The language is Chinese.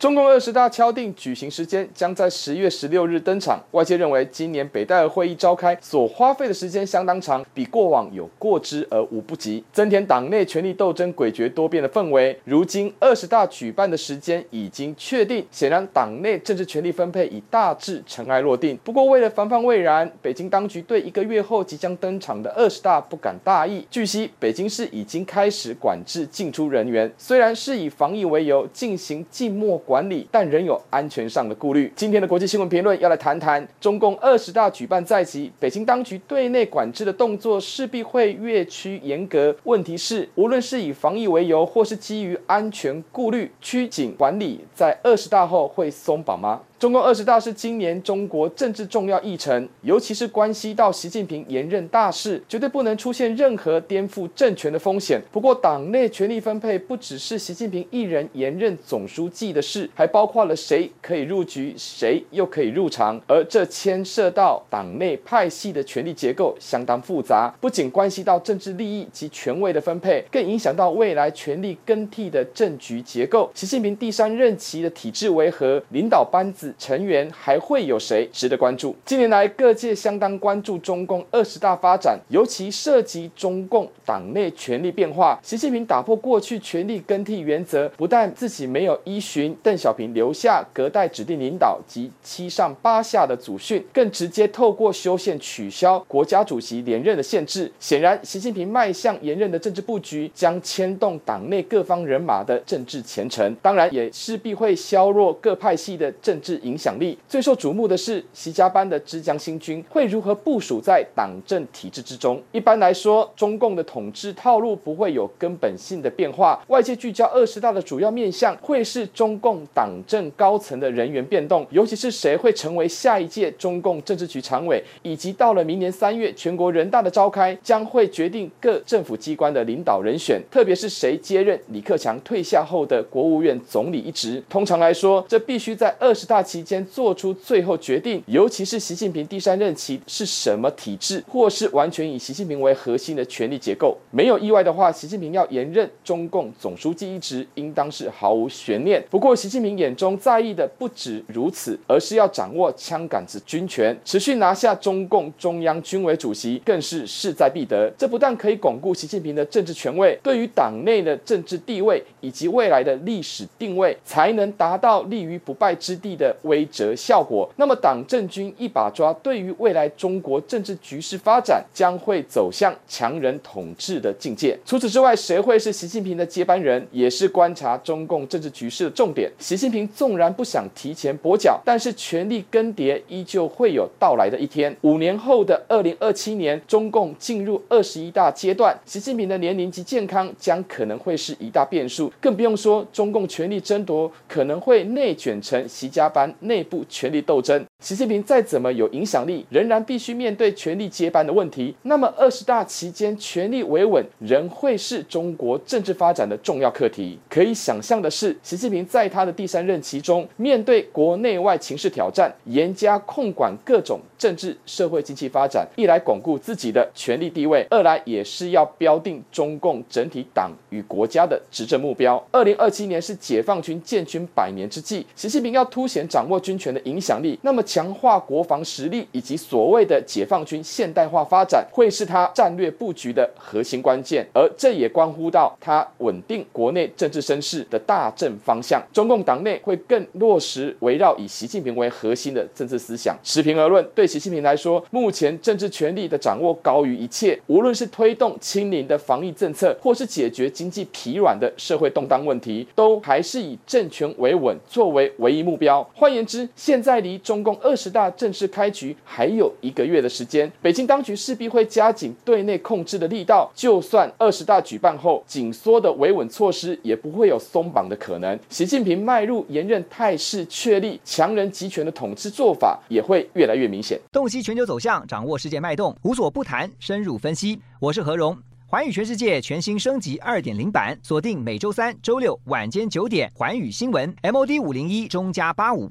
中共二十大敲定举行时间，将在十月十六日登场。外界认为，今年北戴河会议召开所花费的时间相当长，比过往有过之而无不及，增添党内权力斗争诡谲多变的氛围。如今二十大举办的时间已经确定，显然党内政治权力分配已大致尘埃落定。不过，为了防范未然，北京当局对一个月后即将登场的二十大不敢大意。据悉，北京市已经开始管制进出人员，虽然是以防疫为由进行静默。管理，但仍有安全上的顾虑。今天的国际新闻评论要来谈谈，中共二十大举办在即，北京当局对内管制的动作势必会越趋严格。问题是，无论是以防疫为由，或是基于安全顾虑，拘谨管理，在二十大后会松绑吗？中共二十大是今年中国政治重要议程，尤其是关系到习近平连任大事，绝对不能出现任何颠覆政权的风险。不过，党内权力分配不只是习近平一人连任总书记的事，还包括了谁可以入局，谁又可以入常，而这牵涉到党内派系的权力结构相当复杂，不仅关系到政治利益及权位的分配，更影响到未来权力更替的政局结构。习近平第三任期的体制为何？领导班子。成员还会有谁值得关注？近年来，各界相当关注中共二十大发展，尤其涉及中共党内权力变化。习近平打破过去权力更替原则，不但自己没有依循邓小平留下隔代指定领导及七上八下的祖训，更直接透过修宪取消国家主席连任的限制。显然，习近平迈向连任的政治布局将牵动党内各方人马的政治前程，当然也势必会削弱各派系的政治。影响力最受瞩目的是习家班的枝江新军会如何部署在党政体制之中？一般来说，中共的统治套路不会有根本性的变化。外界聚焦二十大的主要面向会是中共党政高层的人员变动，尤其是谁会成为下一届中共政治局常委，以及到了明年三月全国人大的召开，将会决定各政府机关的领导人选，特别是谁接任李克强退下后的国务院总理一职。通常来说，这必须在二十大期间做出最后决定，尤其是习近平第三任期是什么体制，或是完全以习近平为核心的权力结构。没有意外的话，习近平要延任中共总书记一职，应当是毫无悬念。不过，习近平眼中在意的不止如此，而是要掌握枪杆子军权，持续拿下中共中央军委主席，更是势在必得。这不但可以巩固习近平的政治权位，对于党内的政治地位以及未来的历史定位，才能达到立于不败之地的。威慑效果，那么党政军一把抓，对于未来中国政治局势发展将会走向强人统治的境界。除此之外，谁会是习近平的接班人，也是观察中共政治局势的重点。习近平纵然不想提前跛脚，但是权力更迭依旧会有到来的一天。五年后的二零二七年，中共进入二十一大阶段，习近平的年龄及健康将可能会是一大变数，更不用说中共权力争夺可能会内卷成习家班。内部权力斗争，习近平再怎么有影响力，仍然必须面对权力接班的问题。那么，二十大期间权力维稳仍会是中国政治发展的重要课题。可以想象的是，习近平在他的第三任期中，面对国内外情势挑战，严加控管各种政治、社会、经济发展，一来巩固自己的权力地位，二来也是要标定中共整体党与国家的执政目标。二零二七年是解放军建军百年之际，习近平要凸显掌握军权的影响力，那么强化国防实力以及所谓的解放军现代化发展，会是他战略布局的核心关键，而这也关乎到他稳定国内政治声势的大政方向。中共党内会更落实围绕以习近平为核心的政治思想。持平而论，对习近平来说，目前政治权力的掌握高于一切，无论是推动清零的防疫政策，或是解决经济疲软的社会动荡问题，都还是以政权维稳作为唯一目标。换言之，现在离中共二十大正式开局还有一个月的时间，北京当局势必会加紧对内控制的力道。就算二十大举办后，紧缩的维稳措施也不会有松绑的可能。习近平迈入连任态势确立、强人集权的统治做法也会越来越明显。洞悉全球走向，掌握世界脉动，无所不谈，深入分析。我是何荣。寰宇全世界全新升级二点零版，锁定每周三、周六晚间九点，寰宇新闻 MOD 五零一中加八五